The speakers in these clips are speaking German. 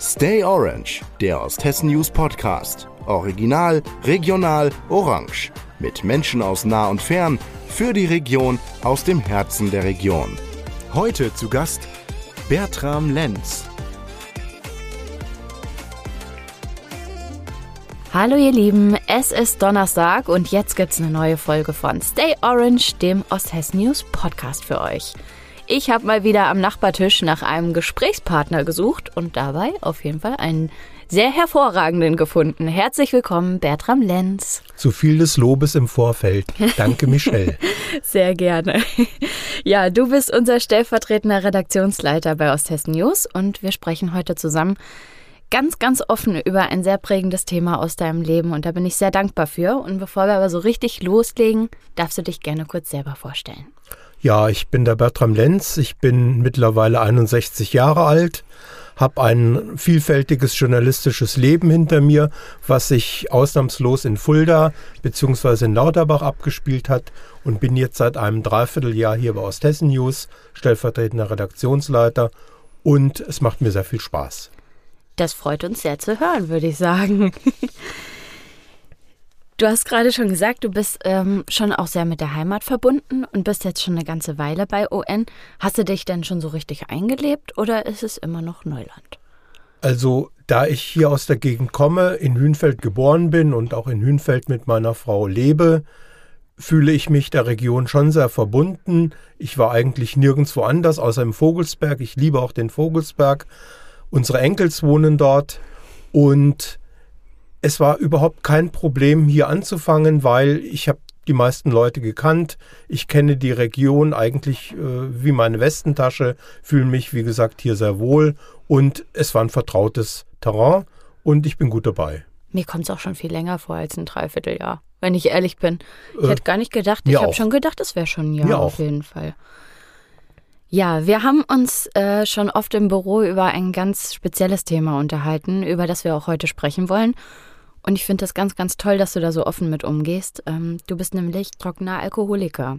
Stay Orange, der Osthessen News Podcast. Original, regional, orange. Mit Menschen aus nah und fern, für die Region, aus dem Herzen der Region. Heute zu Gast Bertram Lenz. Hallo ihr Lieben, es ist Donnerstag und jetzt gibt's eine neue Folge von Stay Orange, dem Osthessen News Podcast für euch. Ich habe mal wieder am Nachbartisch nach einem Gesprächspartner gesucht und dabei auf jeden Fall einen sehr hervorragenden gefunden. Herzlich willkommen, Bertram Lenz. Zu viel des Lobes im Vorfeld. Danke, Michelle. sehr gerne. Ja, du bist unser stellvertretender Redaktionsleiter bei Osthessen News und wir sprechen heute zusammen ganz, ganz offen über ein sehr prägendes Thema aus deinem Leben und da bin ich sehr dankbar für. Und bevor wir aber so richtig loslegen, darfst du dich gerne kurz selber vorstellen. Ja, ich bin der Bertram Lenz. Ich bin mittlerweile 61 Jahre alt, habe ein vielfältiges journalistisches Leben hinter mir, was sich ausnahmslos in Fulda bzw. in Lauterbach abgespielt hat und bin jetzt seit einem Dreivierteljahr hier bei Osthessen News, stellvertretender Redaktionsleiter und es macht mir sehr viel Spaß. Das freut uns sehr zu hören, würde ich sagen. Du hast gerade schon gesagt, du bist ähm, schon auch sehr mit der Heimat verbunden und bist jetzt schon eine ganze Weile bei ON. Hast du dich denn schon so richtig eingelebt oder ist es immer noch Neuland? Also, da ich hier aus der Gegend komme, in Hünfeld geboren bin und auch in Hünfeld mit meiner Frau lebe, fühle ich mich der Region schon sehr verbunden. Ich war eigentlich nirgendwo anders, außer im Vogelsberg. Ich liebe auch den Vogelsberg. Unsere Enkels wohnen dort und es war überhaupt kein Problem, hier anzufangen, weil ich habe die meisten Leute gekannt. Ich kenne die Region eigentlich äh, wie meine Westentasche, fühle mich, wie gesagt, hier sehr wohl und es war ein vertrautes Terrain und ich bin gut dabei. Mir kommt es auch schon viel länger vor als ein Dreivierteljahr, wenn ich ehrlich bin. Ich äh, hätte gar nicht gedacht, ich habe schon gedacht, es wäre schon ein Jahr mir auf auch. jeden Fall. Ja, wir haben uns äh, schon oft im Büro über ein ganz spezielles Thema unterhalten, über das wir auch heute sprechen wollen. Und ich finde das ganz, ganz toll, dass du da so offen mit umgehst. Ähm, du bist nämlich trockener Alkoholiker.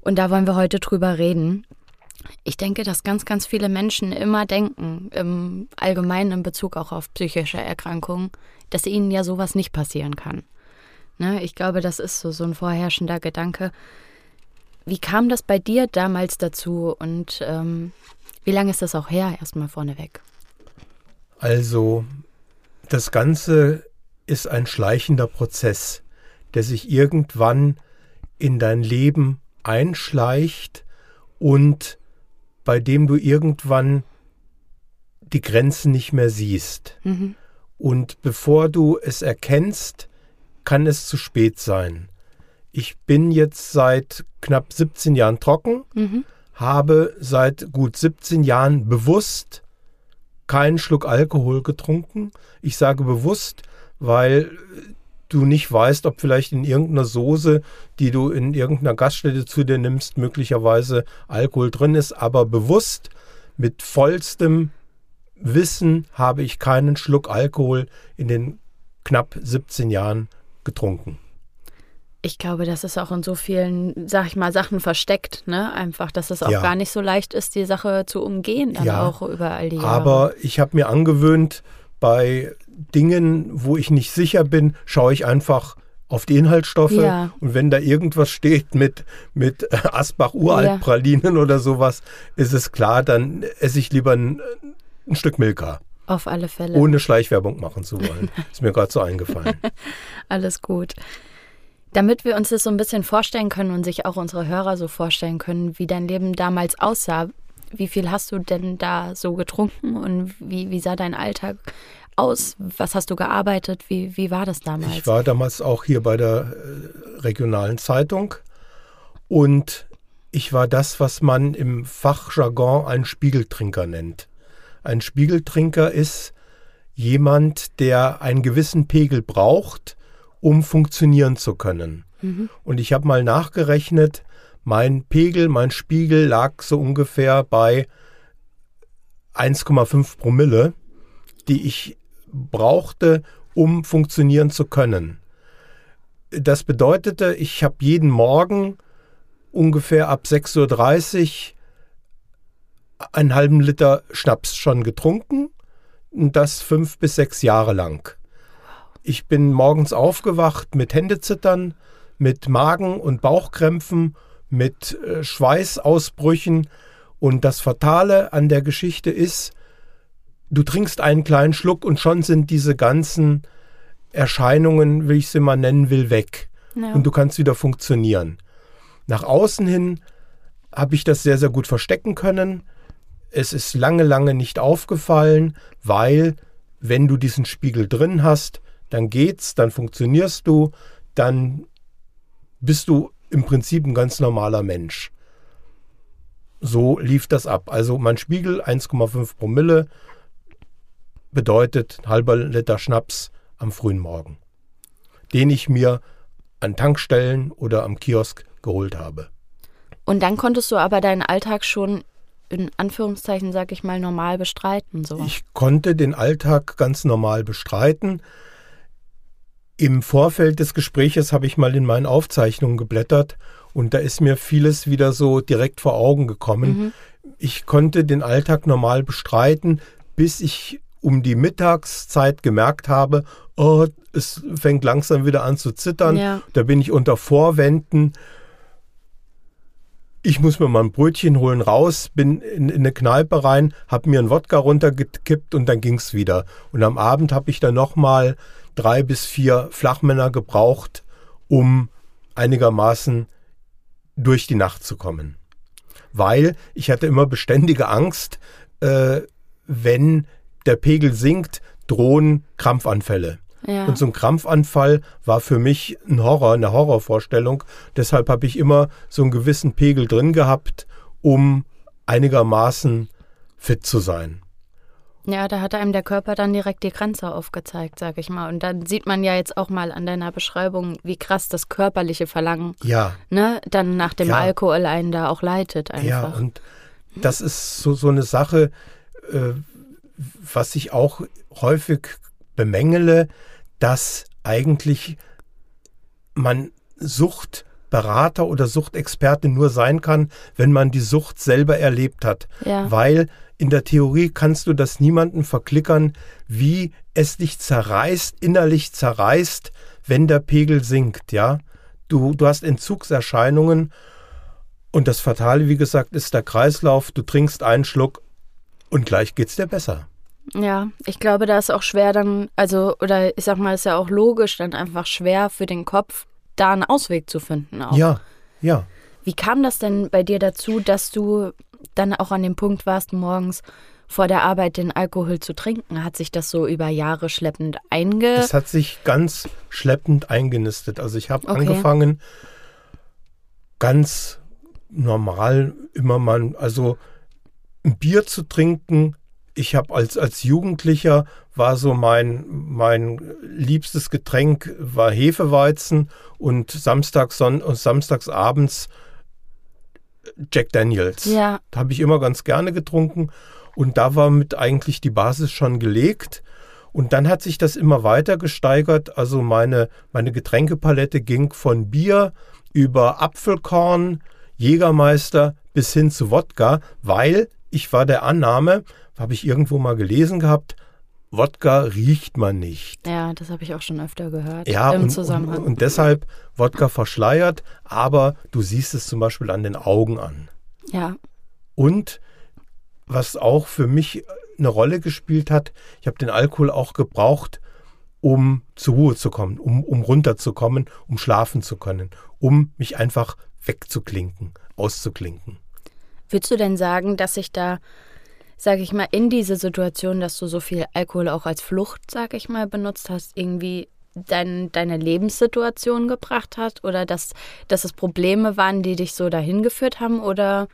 Und da wollen wir heute drüber reden. Ich denke, dass ganz, ganz viele Menschen immer denken, im Allgemeinen in Bezug auch auf psychische Erkrankungen, dass ihnen ja sowas nicht passieren kann. Ne? Ich glaube, das ist so, so ein vorherrschender Gedanke. Wie kam das bei dir damals dazu und ähm, wie lange ist das auch her, erstmal vorneweg? Also, das Ganze ist ein schleichender Prozess, der sich irgendwann in dein Leben einschleicht und bei dem du irgendwann die Grenzen nicht mehr siehst. Mhm. Und bevor du es erkennst, kann es zu spät sein. Ich bin jetzt seit knapp 17 Jahren trocken, mhm. habe seit gut 17 Jahren bewusst keinen Schluck Alkohol getrunken. Ich sage bewusst, weil du nicht weißt, ob vielleicht in irgendeiner Soße, die du in irgendeiner Gaststätte zu dir nimmst, möglicherweise Alkohol drin ist. Aber bewusst, mit vollstem Wissen habe ich keinen Schluck Alkohol in den knapp 17 Jahren getrunken. Ich glaube, das ist auch in so vielen, sag ich mal, Sachen versteckt, ne? Einfach, dass es auch ja. gar nicht so leicht ist, die Sache zu umgehen, dann ja, auch über all die Jahre. Aber ich habe mir angewöhnt, bei Dingen, wo ich nicht sicher bin, schaue ich einfach auf die Inhaltsstoffe. Ja. Und wenn da irgendwas steht mit, mit Asbach Uraltpralinen ja. oder sowas, ist es klar, dann esse ich lieber ein, ein Stück Milka. Auf alle Fälle. Ohne Schleichwerbung machen zu wollen. ist mir gerade so eingefallen. Alles gut. Damit wir uns das so ein bisschen vorstellen können und sich auch unsere Hörer so vorstellen können, wie dein Leben damals aussah, wie viel hast du denn da so getrunken und wie, wie sah dein Alltag aus? Was hast du gearbeitet? Wie, wie war das damals? Ich war damals auch hier bei der äh, regionalen Zeitung und ich war das, was man im Fachjargon einen Spiegeltrinker nennt. Ein Spiegeltrinker ist jemand, der einen gewissen Pegel braucht, um funktionieren zu können. Mhm. Und ich habe mal nachgerechnet, mein Pegel, mein Spiegel lag so ungefähr bei 1,5 Promille, die ich brauchte, um funktionieren zu können. Das bedeutete, ich habe jeden Morgen ungefähr ab 6.30 Uhr einen halben Liter Schnaps schon getrunken. Und das fünf bis sechs Jahre lang. Ich bin morgens aufgewacht mit Händezittern, mit Magen- und Bauchkrämpfen, mit äh, Schweißausbrüchen. Und das Fatale an der Geschichte ist, du trinkst einen kleinen Schluck und schon sind diese ganzen Erscheinungen, wie ich sie mal nennen will, weg. Ja. Und du kannst wieder funktionieren. Nach außen hin habe ich das sehr, sehr gut verstecken können. Es ist lange, lange nicht aufgefallen, weil wenn du diesen Spiegel drin hast, dann geht's, dann funktionierst du, dann bist du im Prinzip ein ganz normaler Mensch. So lief das ab. Also mein Spiegel 1,5 Promille bedeutet halber Liter Schnaps am frühen Morgen, den ich mir an Tankstellen oder am Kiosk geholt habe. Und dann konntest du aber deinen Alltag schon in Anführungszeichen, sag ich mal, normal bestreiten. So. Ich konnte den Alltag ganz normal bestreiten. Im Vorfeld des Gespräches habe ich mal in meinen Aufzeichnungen geblättert und da ist mir vieles wieder so direkt vor Augen gekommen. Mhm. Ich konnte den Alltag normal bestreiten, bis ich um die Mittagszeit gemerkt habe, oh, es fängt langsam wieder an zu zittern. Ja. Da bin ich unter Vorwänden ich muss mir mal ein Brötchen holen, raus, bin in, in eine Kneipe rein, habe mir ein Wodka runtergekippt und dann ging's wieder. Und am Abend habe ich dann nochmal drei bis vier Flachmänner gebraucht, um einigermaßen durch die Nacht zu kommen. Weil ich hatte immer beständige Angst, äh, wenn der Pegel sinkt, drohen Krampfanfälle. Ja. Und so ein Krampfanfall war für mich ein Horror, eine Horrorvorstellung. Deshalb habe ich immer so einen gewissen Pegel drin gehabt, um einigermaßen fit zu sein. Ja, da hat einem der Körper dann direkt die Grenze aufgezeigt, sag ich mal. Und dann sieht man ja jetzt auch mal an deiner Beschreibung, wie krass das körperliche Verlangen ja. ne, dann nach dem ja. Alkohol einen da auch leitet einfach. Ja, und das ist so, so eine Sache, äh, was ich auch häufig bemängele, dass eigentlich man Suchtberater oder Suchtexperte nur sein kann, wenn man die Sucht selber erlebt hat. Ja. Weil in der Theorie kannst du das niemandem verklickern, wie es dich zerreißt, innerlich zerreißt, wenn der Pegel sinkt, ja. Du, du hast Entzugserscheinungen und das Fatale, wie gesagt, ist der Kreislauf. Du trinkst einen Schluck und gleich geht's dir besser. Ja, ich glaube, da ist auch schwer dann, also, oder ich sag mal, ist ja auch logisch, dann einfach schwer für den Kopf, da einen Ausweg zu finden. Auch. Ja, ja. Wie kam das denn bei dir dazu, dass du dann auch an dem Punkt warst, morgens vor der Arbeit den Alkohol zu trinken? Hat sich das so über Jahre schleppend einge... Es hat sich ganz schleppend eingenistet. Also ich habe okay. angefangen, ganz normal immer mal, also ein Bier zu trinken, ich habe als, als Jugendlicher war so mein, mein liebstes Getränk war Hefeweizen und samstags und samstags abends Jack Daniels. Ja. Da habe ich immer ganz gerne getrunken und da war mit eigentlich die Basis schon gelegt. Und dann hat sich das immer weiter gesteigert. Also meine, meine Getränkepalette ging von Bier über Apfelkorn, Jägermeister bis hin zu Wodka, weil ich war der Annahme, habe ich irgendwo mal gelesen gehabt, Wodka riecht man nicht. Ja, das habe ich auch schon öfter gehört. Ja, im und, Zusammenhang. Und, und, deshalb Wodka verschleiert, aber du siehst es zum Beispiel an den Augen an. Ja. Und was auch für mich eine Rolle gespielt hat, ich habe den Alkohol auch gebraucht, um zur Ruhe zu kommen, um, um runterzukommen, um schlafen zu können, um mich einfach wegzuklinken, auszuklinken. Würdest du denn sagen, dass sich da sage ich mal, in diese Situation, dass du so viel Alkohol auch als Flucht, sage ich mal, benutzt hast, irgendwie dein, deine Lebenssituation gebracht hat oder dass, dass es Probleme waren, die dich so dahin geführt haben oder,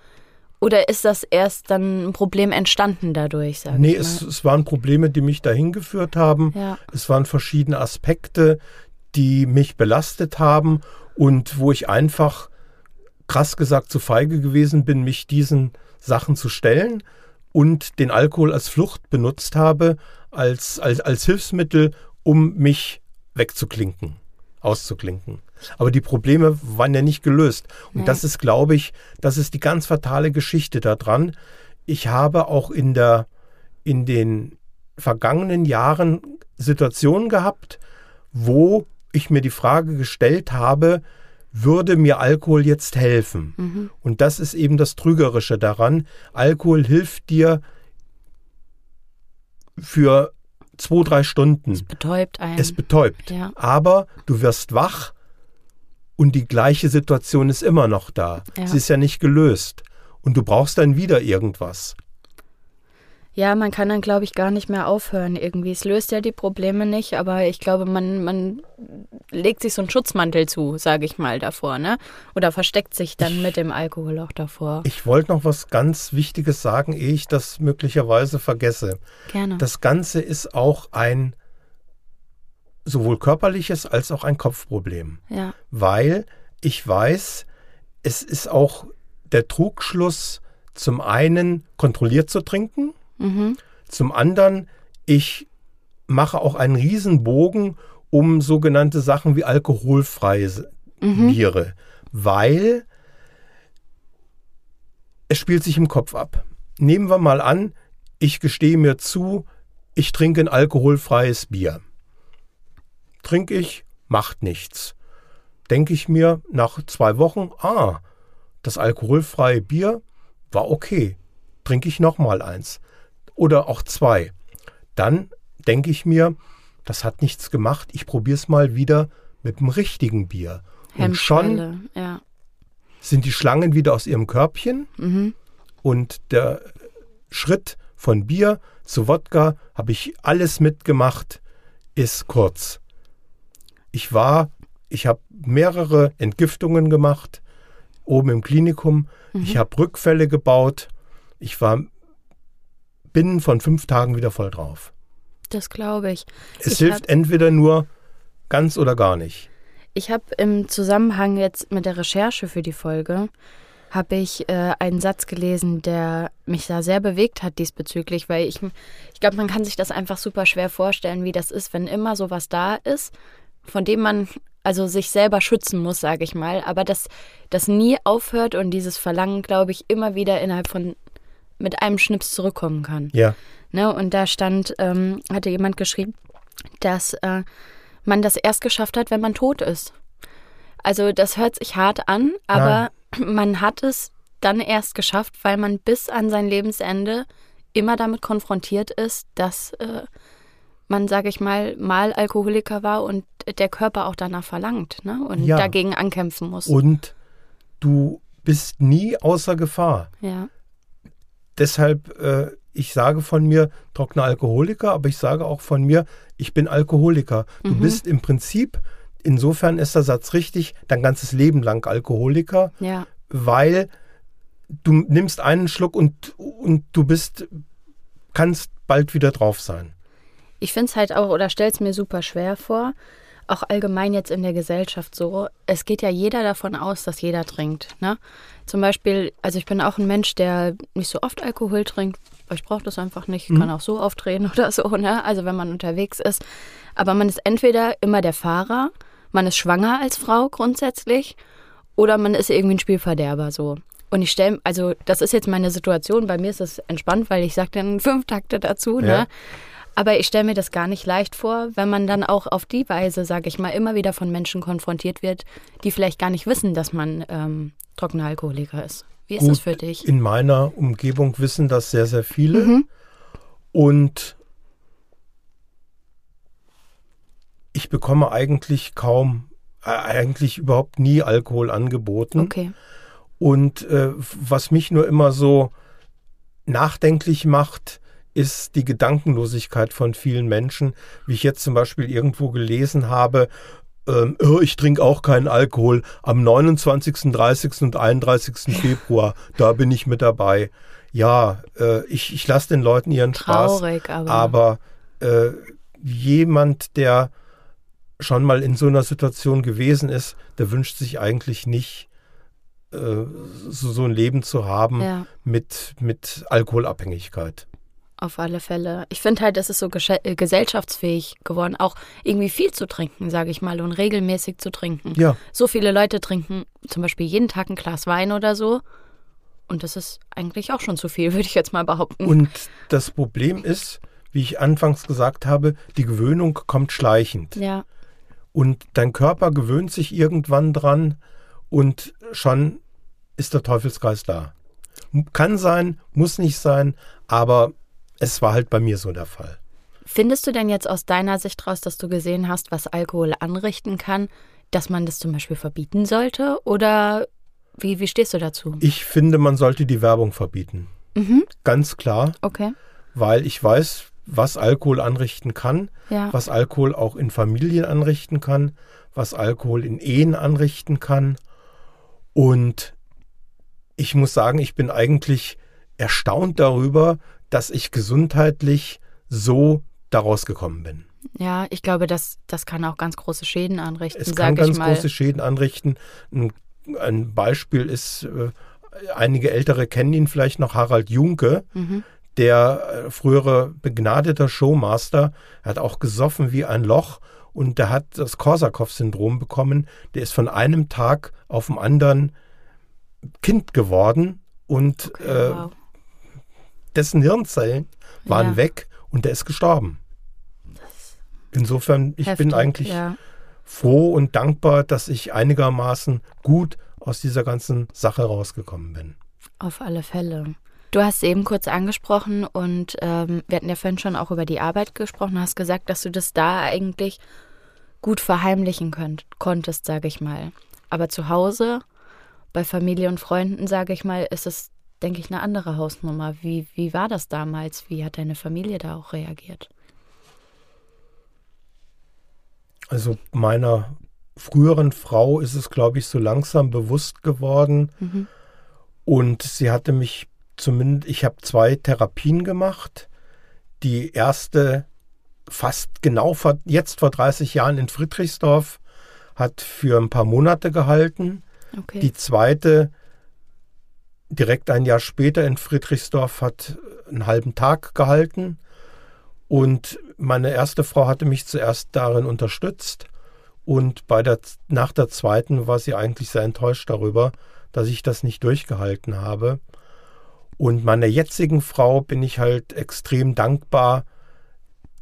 oder ist das erst dann ein Problem entstanden dadurch? Sag nee, es, es, waren Probleme, die mich dahin geführt haben. Ja. Es waren verschiedene Aspekte, die mich belastet haben und wo ich einfach krass gesagt zu feige gewesen bin, mich diesen Sachen zu stellen und den Alkohol als Flucht benutzt habe, als, als, als Hilfsmittel, um mich wegzuklinken, auszuklinken. Aber die Probleme waren ja nicht gelöst. Und Nein. das ist, glaube ich, das ist die ganz fatale Geschichte daran. Ich habe auch in der, in den vergangenen Jahren Situationen gehabt, wo ich mir die Frage gestellt habe, würde mir Alkohol jetzt helfen? Mhm. Und das ist eben das Trügerische daran. Alkohol hilft dir für zwei, drei Stunden. Es betäubt einen. Es betäubt. Ja. Aber du wirst wach und die gleiche Situation ist immer noch da. Ja. Sie ist ja nicht gelöst. Und du brauchst dann wieder irgendwas. Ja, man kann dann, glaube ich, gar nicht mehr aufhören irgendwie. Es löst ja die Probleme nicht, aber ich glaube, man, man legt sich so einen Schutzmantel zu, sage ich mal, davor, ne? Oder versteckt sich dann ich, mit dem Alkohol auch davor. Ich wollte noch was ganz Wichtiges sagen, ehe ich das möglicherweise vergesse. Gerne. Das Ganze ist auch ein sowohl körperliches als auch ein Kopfproblem. Ja. Weil ich weiß, es ist auch der Trugschluss, zum einen kontrolliert zu trinken Mhm. Zum anderen, ich mache auch einen Riesenbogen um sogenannte Sachen wie alkoholfreie mhm. Biere, weil es spielt sich im Kopf ab. Nehmen wir mal an, ich gestehe mir zu, ich trinke ein alkoholfreies Bier. Trinke ich, macht nichts. Denke ich mir nach zwei Wochen, ah, das alkoholfreie Bier war okay. Trinke ich nochmal eins oder auch zwei. Dann denke ich mir, das hat nichts gemacht, ich probiere es mal wieder mit dem richtigen Bier. Und schon ja. sind die Schlangen wieder aus ihrem Körbchen mhm. und der Schritt von Bier zu Wodka habe ich alles mitgemacht, ist kurz. Ich war, ich habe mehrere Entgiftungen gemacht, oben im Klinikum. Mhm. Ich habe Rückfälle gebaut. Ich war binnen von fünf Tagen wieder voll drauf. Das glaube ich. Es ich hilft entweder nur ganz oder gar nicht. Ich habe im Zusammenhang jetzt mit der Recherche für die Folge habe ich äh, einen Satz gelesen, der mich da sehr bewegt hat diesbezüglich, weil ich, ich glaube, man kann sich das einfach super schwer vorstellen, wie das ist, wenn immer sowas da ist, von dem man also sich selber schützen muss, sage ich mal, aber das, das nie aufhört und dieses Verlangen, glaube ich, immer wieder innerhalb von mit einem Schnips zurückkommen kann. Ja. Ne, und da stand, ähm, hatte jemand geschrieben, dass äh, man das erst geschafft hat, wenn man tot ist. Also das hört sich hart an, aber Nein. man hat es dann erst geschafft, weil man bis an sein Lebensende immer damit konfrontiert ist, dass äh, man, sage ich mal, mal Alkoholiker war und der Körper auch danach verlangt ne? und ja. dagegen ankämpfen muss. Und du bist nie außer Gefahr. Ja deshalb, äh, ich sage von mir trockener Alkoholiker, aber ich sage auch von mir, ich bin Alkoholiker. Du mhm. bist im Prinzip, insofern ist der Satz richtig, dein ganzes Leben lang Alkoholiker, ja. weil du nimmst einen Schluck und, und du bist, kannst bald wieder drauf sein. Ich finde es halt auch, oder stell es mir super schwer vor, auch allgemein jetzt in der Gesellschaft so, es geht ja jeder davon aus, dass jeder trinkt. Ne? Zum Beispiel, also ich bin auch ein Mensch, der nicht so oft Alkohol trinkt, weil ich brauche das einfach nicht, mhm. kann auch so auftreten oder so, ne? also wenn man unterwegs ist. Aber man ist entweder immer der Fahrer, man ist schwanger als Frau grundsätzlich oder man ist irgendwie ein Spielverderber so. Und ich stelle, also das ist jetzt meine Situation, bei mir ist es entspannt, weil ich sage dann fünf Takte dazu, ne? Aber ich stelle mir das gar nicht leicht vor, wenn man dann auch auf die Weise, sage ich mal, immer wieder von Menschen konfrontiert wird, die vielleicht gar nicht wissen, dass man ähm, trockener Alkoholiker ist. Wie ist Gut, das für dich? In meiner Umgebung wissen das sehr, sehr viele. Mhm. Und ich bekomme eigentlich kaum, äh, eigentlich überhaupt nie Alkohol angeboten. Okay. Und äh, was mich nur immer so nachdenklich macht, ist die Gedankenlosigkeit von vielen Menschen, wie ich jetzt zum Beispiel irgendwo gelesen habe, ähm, oh, ich trinke auch keinen Alkohol. Am 29., 30. und 31. Februar, da bin ich mit dabei. Ja, äh, ich, ich lasse den Leuten ihren Traurig, Spaß. aber, aber äh, jemand, der schon mal in so einer Situation gewesen ist, der wünscht sich eigentlich nicht, äh, so, so, ein Leben zu haben ja. mit, mit Alkoholabhängigkeit auf alle Fälle. Ich finde halt, es ist so äh, gesellschaftsfähig geworden, auch irgendwie viel zu trinken, sage ich mal, und regelmäßig zu trinken. Ja. So viele Leute trinken zum Beispiel jeden Tag ein Glas Wein oder so. Und das ist eigentlich auch schon zu viel, würde ich jetzt mal behaupten. Und das Problem ist, wie ich anfangs gesagt habe, die Gewöhnung kommt schleichend. Ja. Und dein Körper gewöhnt sich irgendwann dran und schon ist der Teufelskreis da. Kann sein, muss nicht sein, aber es war halt bei mir so der Fall. Findest du denn jetzt aus deiner Sicht raus, dass du gesehen hast, was Alkohol anrichten kann, dass man das zum Beispiel verbieten sollte? Oder wie, wie stehst du dazu? Ich finde, man sollte die Werbung verbieten. Mhm. Ganz klar. Okay. Weil ich weiß, was Alkohol anrichten kann, Ja. was Alkohol auch in Familien anrichten kann, was Alkohol in Ehen anrichten kann. Und ich muss sagen, ich bin eigentlich erstaunt darüber, dass ich gesundheitlich so daraus gekommen bin. Ja, ich glaube, das, das kann auch ganz große Schäden anrichten, Es kann ganz große Schäden anrichten. Ein, ein Beispiel ist, äh, einige Ältere kennen ihn vielleicht noch, Harald Junke, Mhm. der äh, frühere begnadeter Showmaster, hat auch gesoffen wie ein Loch und der hat das Korsakow-Syndrom bekommen. Der ist von einem Tag auf den anderen Kind geworden und Okay, äh, wow. Dessen Hirnzellen waren Ja. weg und der ist gestorben. Insofern, ich bin Heftig, eigentlich Ja. froh und dankbar, dass ich einigermaßen gut aus dieser ganzen Sache rausgekommen bin. Auf alle Fälle. Du hast eben kurz angesprochen und ähm, wir hatten ja vorhin schon auch über die Arbeit gesprochen, hast gesagt, dass du das da eigentlich gut verheimlichen könnt, konntest, sage ich mal. Aber zu Hause, bei Familie und Freunden, sage ich mal, ist es, denke ich, eine andere Hausnummer. Wie, wie war das damals? Wie hat deine Familie da auch reagiert? Also meiner früheren Frau ist es, glaube ich, so langsam bewusst geworden. Mhm. Und sie hatte mich zumindest, ich habe zwei Therapien gemacht. Die erste fast genau vor, jetzt vor 30 Jahren in Friedrichsdorf hat für ein paar Monate gehalten. Okay. Die zweite direkt ein Jahr später in Friedrichsdorf hat einen halben Tag gehalten. Und meine erste Frau hatte mich zuerst darin unterstützt. Und bei der, nach der zweiten war sie eigentlich sehr enttäuscht darüber, dass ich das nicht durchgehalten habe. Und meiner jetzigen Frau bin ich halt extrem dankbar.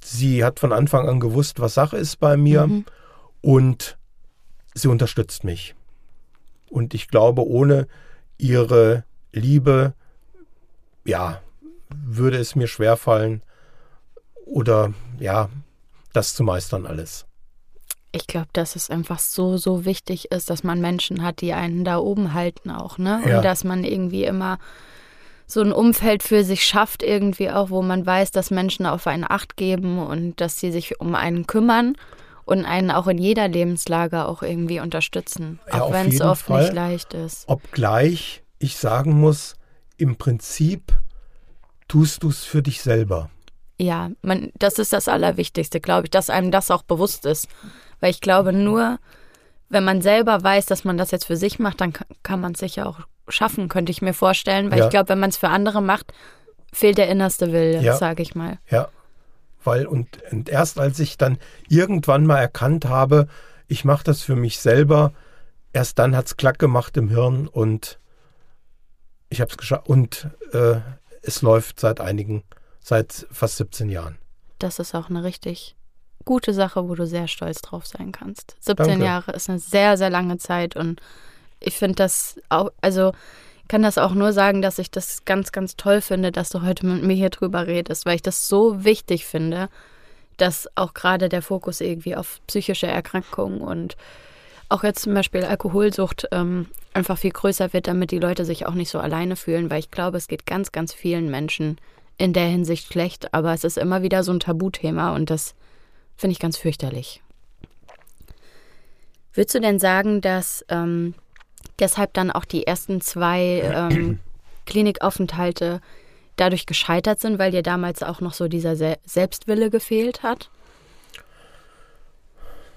Sie hat von Anfang an gewusst, was Sache ist bei mir. Mhm. Und sie unterstützt mich. Und ich glaube, ohne ihre Liebe, ja, würde es mir schwerfallen oder ja, das zu meistern alles. Ich glaube, dass es einfach so, so wichtig ist, dass man Menschen hat, die einen da oben halten auch, ne? Ja. Und dass man irgendwie immer so ein Umfeld für sich schafft, irgendwie auch, wo man weiß, dass Menschen auf einen Acht geben und dass sie sich um einen kümmern und einen auch in jeder Lebenslage auch irgendwie unterstützen. Ja, auch wenn es oft Fall. nicht leicht ist. Obgleich ich sagen muss, im Prinzip tust du es für dich selber. Ja, man, das ist das Allerwichtigste, glaube ich, dass einem das auch bewusst ist. Weil ich glaube, nur wenn man selber weiß, dass man das jetzt für sich macht, dann ka- kann man es sicher auch schaffen, könnte ich mir vorstellen. Weil Ja. ich glaube, wenn man es für andere macht, fehlt der innerste Wille, Ja. sage ich mal. Ja, weil und, und erst als ich dann irgendwann mal erkannt habe, ich mache das für mich selber, erst dann hat es klack gemacht im Hirn und ich habe es geschafft und äh, es läuft seit einigen, seit fast 17 Jahren. Das ist auch eine richtig gute Sache, wo du sehr stolz drauf sein kannst. 17 Danke. Jahre ist eine sehr, sehr lange Zeit und ich finde das auch, also kann das auch nur sagen, dass ich das ganz, ganz toll finde, dass du heute mit mir hier drüber redest, weil ich das so wichtig finde, dass auch gerade der Fokus irgendwie auf psychische Erkrankungen und auch jetzt zum Beispiel Alkoholsucht ähm, einfach viel größer wird, damit die Leute sich auch nicht so alleine fühlen, weil ich glaube, es geht ganz, ganz vielen Menschen in der Hinsicht schlecht, aber es ist immer wieder so ein Tabuthema und das finde ich ganz fürchterlich. Würdest du denn sagen, dass ähm, deshalb dann auch die ersten zwei ähm, Klinikaufenthalte dadurch gescheitert sind, weil dir damals auch noch so dieser Se Selbstwille gefehlt hat?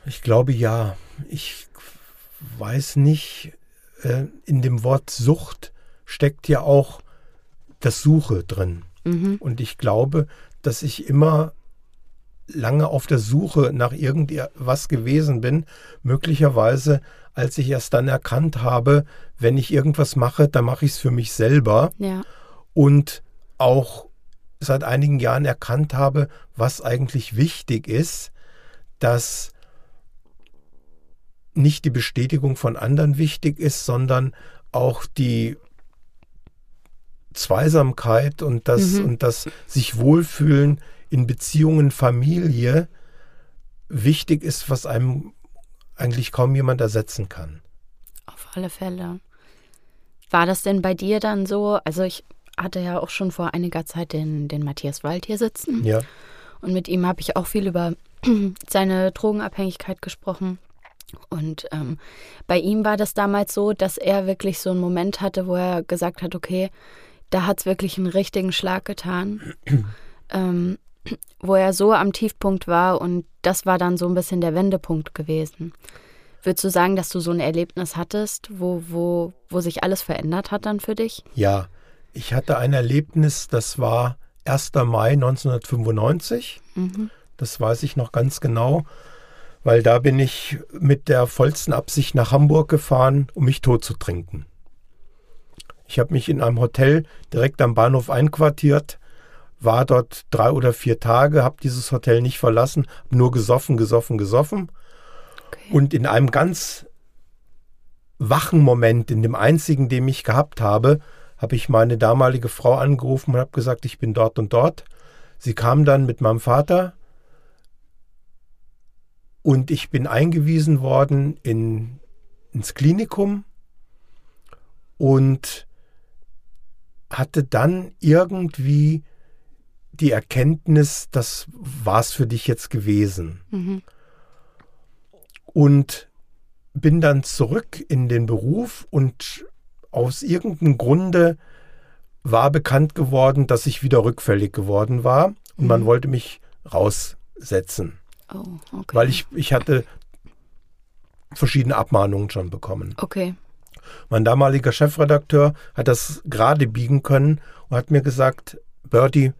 Ich glaube ja. Ich weiß nicht, äh, in dem Wort Sucht steckt ja auch das Suche drin. Mhm. Und ich glaube, dass ich immer lange auf der Suche nach irgendwas gewesen bin. Möglicherweise, als ich erst dann erkannt habe, wenn ich irgendwas mache, dann mache ich es für mich selber. Ja, Und auch seit einigen Jahren erkannt habe, was eigentlich wichtig ist, dass nicht die Bestätigung von anderen wichtig ist, sondern auch die Zweisamkeit und das, mhm. und das sich wohlfühlen in Beziehungen, Familie wichtig ist, was einem eigentlich kaum jemand ersetzen kann. Auf alle Fälle. War das denn bei dir dann so? Also ich hatte ja auch schon vor einiger Zeit den, den Matthias Wald hier sitzen. Ja. Und mit ihm habe ich auch viel über seine Drogenabhängigkeit gesprochen. Und ähm, bei ihm war das damals so, dass er wirklich so einen Moment hatte, wo er gesagt hat, okay, da hat es wirklich einen richtigen Schlag getan, ähm, wo er so am Tiefpunkt war und das war dann so ein bisschen der Wendepunkt gewesen. Würdest du sagen, dass du so ein Erlebnis hattest, wo, wo, wo sich alles verändert hat dann für dich? Ja, ich hatte ein Erlebnis, das war 1. Mai 1995. Mhm. Das weiß ich noch ganz genau, weil da bin ich mit der vollsten Absicht nach Hamburg gefahren, um mich tot zu trinken. Ich habe mich in einem Hotel direkt am Bahnhof einquartiert, war dort drei oder vier Tage, habe dieses Hotel nicht verlassen, nur gesoffen, gesoffen, gesoffen. Okay. Und in einem ganz wachen Moment, in dem einzigen, den ich gehabt habe, habe ich meine damalige Frau angerufen und habe gesagt, ich bin dort und dort. Sie kam dann mit meinem Vater und ich bin eingewiesen worden in, ins Klinikum und hatte dann irgendwie die Erkenntnis, das war es für dich jetzt gewesen. Mhm. Und bin dann zurück in den Beruf und aus irgendeinem Grunde war bekannt geworden, dass ich wieder rückfällig geworden war und mhm. man wollte mich raussetzen. Oh, okay. Weil ich, ich hatte verschiedene Abmahnungen schon bekommen. Okay. Mein damaliger Chefredakteur hat das gerade biegen können und hat mir gesagt, Bertie,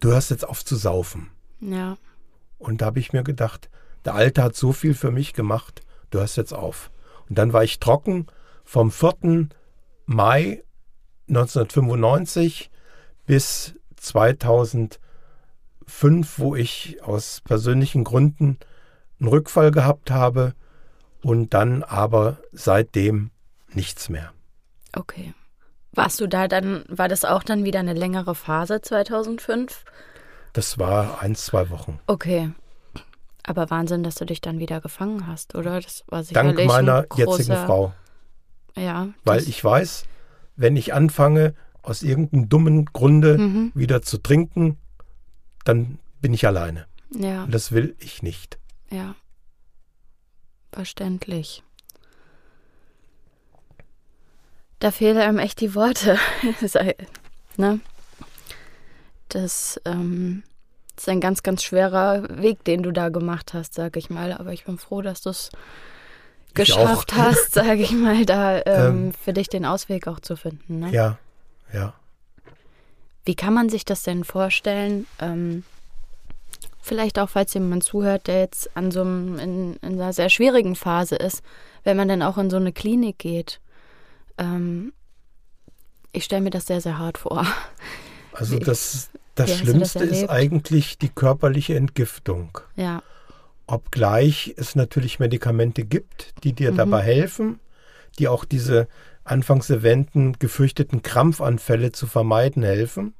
du hörst jetzt auf zu saufen. Ja. Und da habe ich mir gedacht, der Alte hat so viel für mich gemacht, du hörst jetzt auf. Und dann war ich trocken vom 4. Mai 1995 bis 2005, wo ich aus persönlichen Gründen einen Rückfall gehabt habe und dann aber seitdem nichts mehr. Okay. Warst du da dann, war das auch dann wieder eine längere Phase 2005? Das war ein, zwei Wochen. Okay. Aber Wahnsinn, dass du dich dann wieder gefangen hast, oder? Das war sicherlich Dank meiner jetzigen Frau. Ja. Weil ich weiß, wenn ich anfange, aus irgendeinem dummen Grunde mhm. wieder zu trinken, dann bin ich alleine. Ja. Und das will ich nicht. Ja. Verständlich. Da fehlen einem echt die Worte. ne? Das ähm, ist ein ganz, ganz schwerer Weg, den du da gemacht hast, sag ich mal. Aber ich bin froh, dass du es geschafft hast, sage ich mal, da ähm, ähm, für dich den Ausweg auch zu finden. Ne? Ja, ja. Wie kann man sich das denn vorstellen? Ähm, vielleicht auch, falls jemand zuhört, der jetzt an so einem, in, in, einer sehr schwierigen Phase ist, wenn man dann auch in so eine Klinik geht. Ähm, ich stelle mir das sehr, sehr hart vor. Also das, das Schlimmste das ist eigentlich die körperliche Entgiftung. Ja. Obgleich es natürlich Medikamente gibt, die dir mhm. dabei helfen, die auch diese anfangs erwähnten gefürchteten Krampfanfälle zu vermeiden helfen.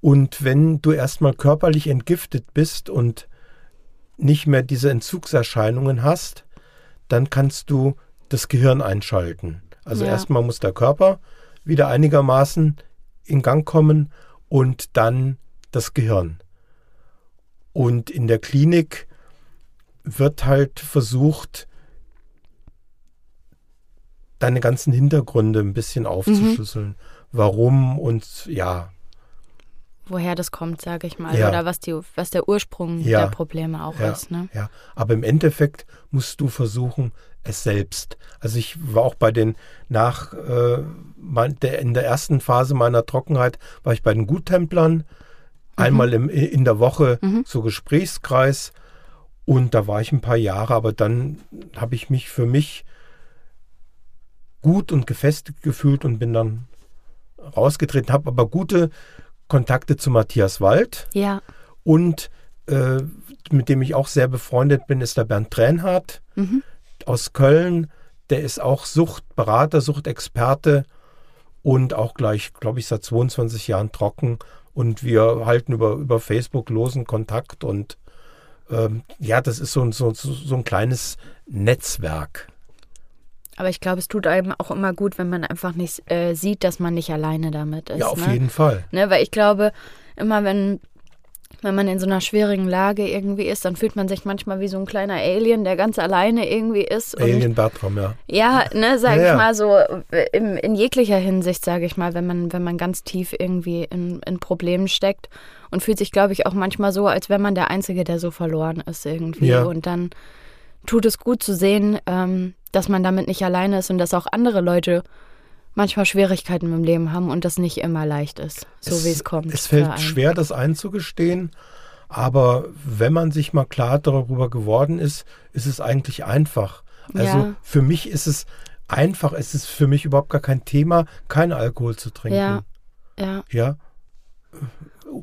Und wenn du erstmal körperlich entgiftet bist und nicht mehr diese Entzugserscheinungen hast, dann kannst du das Gehirn einschalten. Also ja. erstmal muss der Körper wieder einigermaßen in Gang kommen und dann das Gehirn. Und in der Klinik wird halt versucht, deine ganzen Hintergründe ein bisschen aufzuschlüsseln. Mhm. Warum und ja. Woher das kommt, sage ich mal. Ja. Oder was, die, was der Ursprung ja. der Probleme auch ja. ist. Ne? Ja, aber im Endeffekt musst du versuchen, es selbst. Also ich war auch bei den nach äh, mein, der, in der ersten Phase meiner Trockenheit war ich bei den Guttemplern mhm. einmal im, in der Woche mhm. so Gesprächskreis und da war ich ein paar Jahre, aber dann habe ich mich für mich gut und gefestigt gefühlt und bin dann rausgetreten, habe aber gute Kontakte zu Matthias Wald. Ja. Und äh, mit dem ich auch sehr befreundet bin, ist der Bernd Tränhardt mhm. aus Köln. Der ist auch Suchtberater, Suchtexperte und auch gleich, glaube ich, seit 22 Jahren trocken. Und wir halten über, über Facebook losen Kontakt und ähm, ja, das ist so, so, so ein kleines Netzwerk. Aber ich glaube, es tut einem auch immer gut, wenn man einfach nicht äh, sieht, dass man nicht alleine damit ist. Ja, auf ne? jeden Fall. Ne, weil ich glaube, immer wenn wenn man in so einer schwierigen Lage irgendwie ist, dann fühlt man sich manchmal wie so ein kleiner Alien, der ganz alleine irgendwie ist. Alien Bertram, ja. Ja, ne, sag ja, ich mal so, in, in jeglicher Hinsicht, sage ich mal, wenn man, wenn man ganz tief irgendwie in, in Problemen steckt und fühlt sich, glaube ich, auch manchmal so, als wenn man der Einzige, der so verloren ist irgendwie. Ja. Und dann tut es gut zu sehen, ähm, dass man damit nicht alleine ist und dass auch andere Leute manchmal Schwierigkeiten im Leben haben und das nicht immer leicht ist, so wie es kommt. Es fällt schwer, das einzugestehen, aber wenn man sich mal klar darüber geworden ist, ist es eigentlich einfach. Also ja. für mich ist es einfach, es ist für mich überhaupt gar kein Thema, keinen Alkohol zu trinken. Ja. Ja. ja.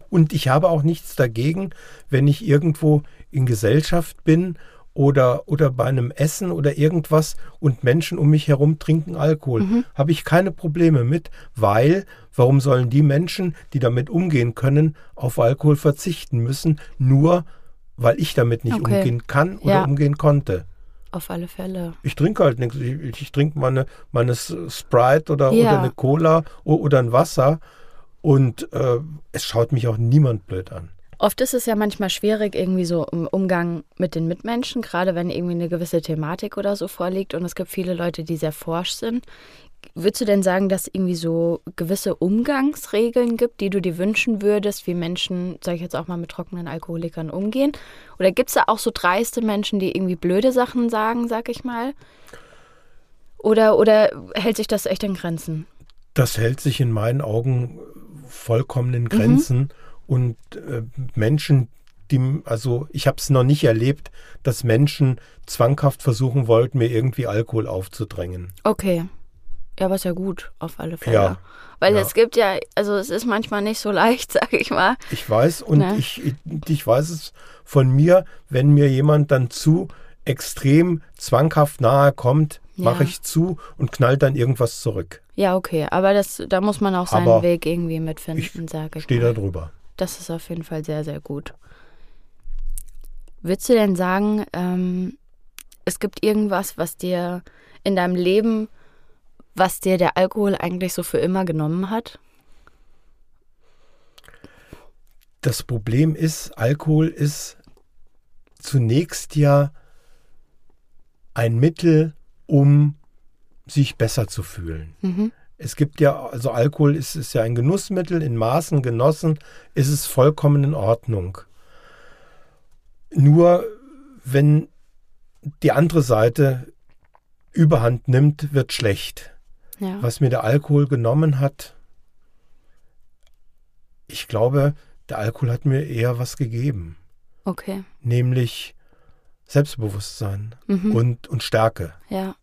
Und ich habe auch nichts dagegen, wenn ich irgendwo in Gesellschaft bin oder, oder bei einem Essen oder irgendwas und Menschen um mich herum trinken Alkohol. Mhm. Habe ich keine Probleme mit, weil warum sollen die Menschen, die damit umgehen können, auf Alkohol verzichten müssen, nur weil ich damit nicht okay. umgehen kann oder ja. umgehen konnte? Auf alle Fälle. Ich trinke halt nichts. Ich, ich trinke meine, meine Sprite oder, ja. oder eine Cola oder ein Wasser und äh, es schaut mich auch niemand blöd an. Oft ist es ja manchmal schwierig, irgendwie so im Umgang mit den Mitmenschen, gerade wenn irgendwie eine gewisse Thematik oder so vorliegt und es gibt viele Leute, die sehr forsch sind. Würdest du denn sagen, dass es irgendwie so gewisse Umgangsregeln gibt, die du dir wünschen würdest, wie Menschen, sag ich jetzt auch mal, mit trockenen Alkoholikern umgehen? Oder gibt es da auch so dreiste Menschen, die irgendwie blöde Sachen sagen, sag ich mal? Oder, oder hält sich das echt in Grenzen? Das hält sich in meinen Augen vollkommen in Grenzen. Mhm und äh, Menschen, die, also ich habe es noch nicht erlebt, dass Menschen zwanghaft versuchen wollten, mir irgendwie Alkohol aufzudrängen. Okay. Ja, aber ist ja gut, auf alle Fälle. Ja. Weil ja. es gibt ja, also es ist manchmal nicht so leicht, sag ich mal. Ich weiß und ne? ich, ich weiß es von mir, wenn mir jemand dann zu extrem zwanghaft nahe kommt, ja. mache ich zu und knallt dann irgendwas zurück. Ja, okay, aber das, da muss man auch seinen aber Weg irgendwie mitfinden, sage ich. Stehe da drüber. Das ist auf jeden Fall sehr, sehr gut. Würdest du denn sagen, ähm, es gibt irgendwas, was dir in deinem Leben, was dir der Alkohol eigentlich so für immer genommen hat? Das Problem ist, Alkohol ist zunächst ja ein Mittel, um sich besser zu fühlen. Mhm. Es gibt ja, also Alkohol ist, ist ja ein Genussmittel, in Maßen genossen ist es vollkommen in Ordnung. Nur wenn die andere Seite überhand nimmt, wird schlecht. Ja. Was mir der Alkohol genommen hat, ich glaube, der Alkohol hat mir eher was gegeben. Okay. Nämlich Selbstbewusstsein mhm. und, und Stärke. Ja.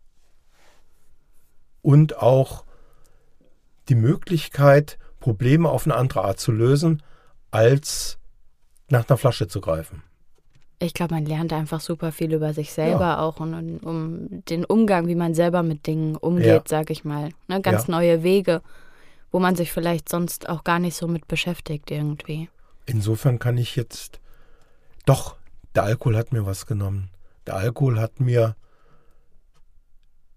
Und auch die Möglichkeit, Probleme auf eine andere Art zu lösen, als nach einer Flasche zu greifen. Ich glaube, man lernt einfach super viel über sich selber ja. auch und, und, um den Umgang, wie man selber mit Dingen umgeht, ja. sage ich mal. Ne, ganz ja. neue Wege, wo man sich vielleicht sonst auch gar nicht so mit beschäftigt irgendwie. Insofern kann ich jetzt doch, der Alkohol hat mir was genommen. Der Alkohol hat mir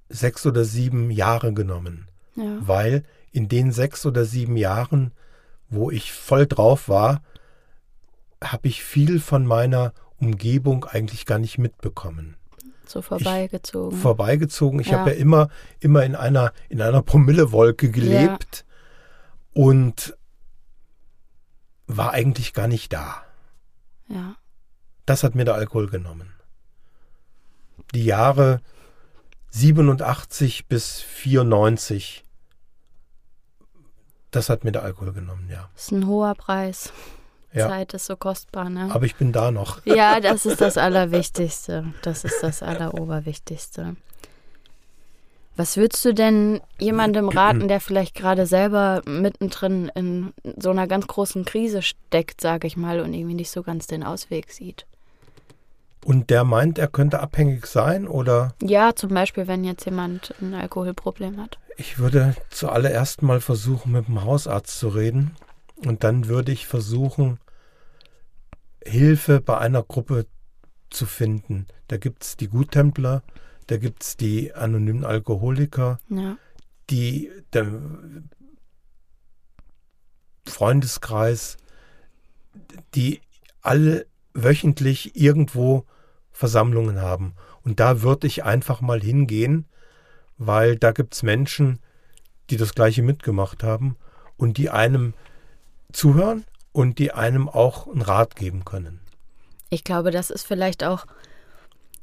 sechs oder sieben Jahre genommen, weil in den sechs oder sieben Jahren, wo ich voll drauf war, habe ich viel von meiner Umgebung eigentlich gar nicht mitbekommen. So vorbeigezogen. Ich, vorbeigezogen. Ich ja. habe ja immer, immer in einer, in einer Promillewolke gelebt ja. und war eigentlich gar nicht da. Ja. Das hat mir der Alkohol genommen. Die Jahre 87 bis 94 das hat mir der Alkohol genommen, ja. Das ist ein hoher Preis. Ja. Zeit ist so kostbar, ne? Aber ich bin da noch. Ja, das ist das Allerwichtigste. Das ist das Alleroberwichtigste. Was würdest du denn jemandem raten, der vielleicht gerade selber mittendrin in so einer ganz großen Krise steckt, sage ich mal, und irgendwie nicht so ganz den Ausweg sieht? Und der meint, er könnte abhängig sein, oder? Ja, zum Beispiel, wenn jetzt jemand ein Alkoholproblem hat. Ich würde zuallererst mal versuchen, mit dem Hausarzt zu reden. Und dann würde ich versuchen, Hilfe bei einer Gruppe zu finden. Da gibt es die Guttempler, da gibt es die anonymen Alkoholiker, ja. die der Freundeskreis, die alle wöchentlich irgendwo Versammlungen haben. Und da würde ich einfach mal hingehen, weil da gibt es Menschen, die das gleiche mitgemacht haben und die einem zuhören und die einem auch einen Rat geben können. Ich glaube, das ist vielleicht auch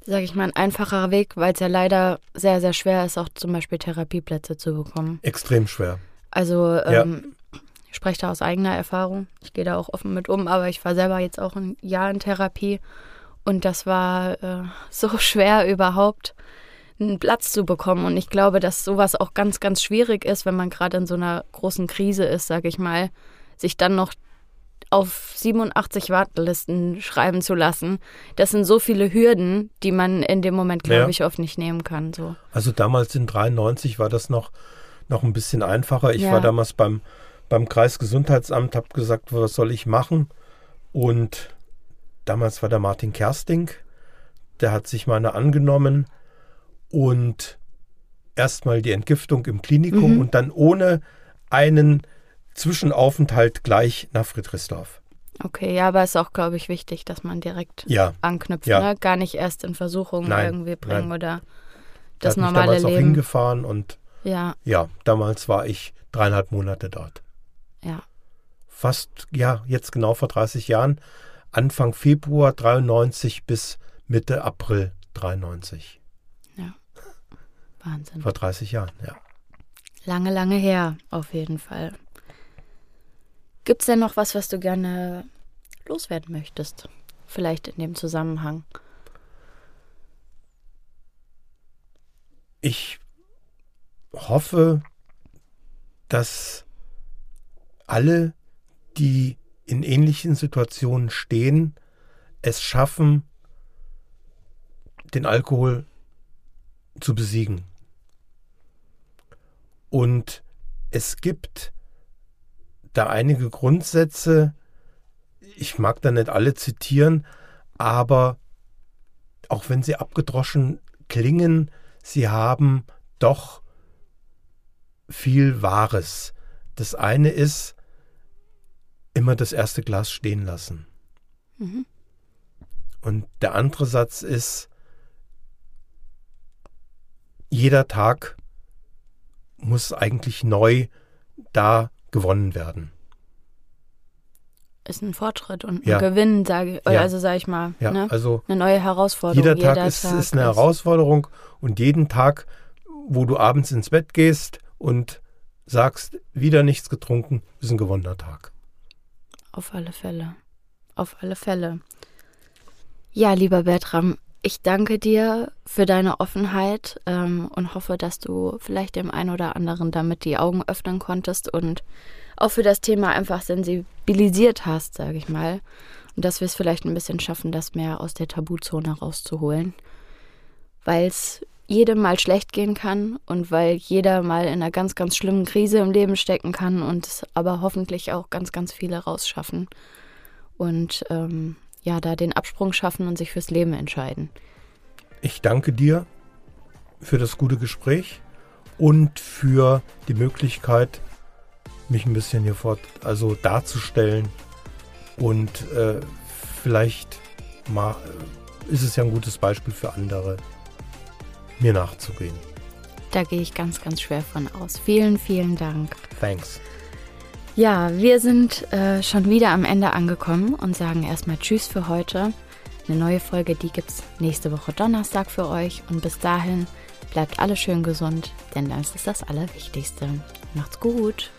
sage ich mal, ein einfacher Weg, weil es ja leider sehr, sehr schwer ist, auch zum Beispiel Therapieplätze zu bekommen. Extrem schwer. Also ähm, ja. ich spreche da aus eigener Erfahrung. Ich gehe da auch offen mit um, aber ich war selber jetzt auch ein Jahr in Therapie und das war äh, so schwer überhaupt einen Platz zu bekommen. Und ich glaube, dass sowas auch ganz, ganz schwierig ist, wenn man gerade in so einer großen Krise ist, sage ich mal, sich dann noch auf 87 Wartelisten schreiben zu lassen. Das sind so viele Hürden, die man in dem Moment, glaube ja. ich, oft nicht nehmen kann. So. Also damals in 93 war das noch, noch ein bisschen einfacher. Ich ja. war damals beim, beim Kreisgesundheitsamt, habe gesagt, was soll ich machen? Und damals war der Martin Kersting, der hat sich meiner angenommen und erstmal die Entgiftung im Klinikum mhm. und dann ohne einen Zwischenaufenthalt gleich nach Friedrichsdorf. Okay, ja, aber es ist auch, glaube ich, wichtig, dass man direkt ja, anknüpft, ja. Ne? gar nicht erst in Versuchungen nein, irgendwie bringen nein. oder das da normale damals Leben. auch hingefahren und ja. ja, damals war ich dreieinhalb Monate dort. Ja. Fast, ja, jetzt genau vor 30 Jahren, Anfang Februar 93 bis Mitte April 93. Wahnsinn. Vor 30 Jahren, ja. Lange, lange her, auf jeden Fall. Gibt es denn noch was, was du gerne loswerden möchtest? Vielleicht in dem Zusammenhang. Ich hoffe, dass alle, die in ähnlichen Situationen stehen, es schaffen, den Alkohol zu besiegen. Und es gibt da einige Grundsätze. Ich mag da nicht alle zitieren, aber auch wenn sie abgedroschen klingen, sie haben doch viel Wahres. Das eine ist, immer das erste Glas stehen lassen. Mhm. Und der andere Satz ist, jeder Tag muss eigentlich neu da gewonnen werden. Ist ein Fortschritt und ein ja. Gewinn, sage ja. also sage ich mal. Ja, ne? also eine neue Herausforderung. Jeder Tag, jeder ist, Tag ist eine ist Herausforderung und jeden Tag, wo du abends ins Bett gehst und sagst, wieder nichts getrunken, ist ein gewonnener Tag. Auf alle Fälle. Auf alle Fälle. Ja, lieber Bertram, ich danke dir für deine Offenheit ähm, und hoffe, dass du vielleicht dem einen oder anderen damit die Augen öffnen konntest und auch für das Thema einfach sensibilisiert hast, sage ich mal. Und dass wir es vielleicht ein bisschen schaffen, das mehr aus der Tabuzone rauszuholen. Weil es jedem mal schlecht gehen kann und weil jeder mal in einer ganz, ganz schlimmen Krise im Leben stecken kann und es aber hoffentlich auch ganz, ganz viele rausschaffen. Und ähm, ja, da den Absprung schaffen und sich fürs Leben entscheiden. Ich danke dir für das gute Gespräch und für die Möglichkeit, mich ein bisschen hier fort, also darzustellen und äh, vielleicht mal ist es ja ein gutes Beispiel für andere, mir nachzugehen. Da gehe ich ganz, ganz schwer von aus. Vielen, vielen Dank. Thanks. Ja, wir sind äh, schon wieder am Ende angekommen und sagen erstmal Tschüss für heute. Eine neue Folge, die gibt es nächste Woche Donnerstag für euch. Und bis dahin bleibt alle schön gesund, denn das ist das Allerwichtigste. Macht's gut.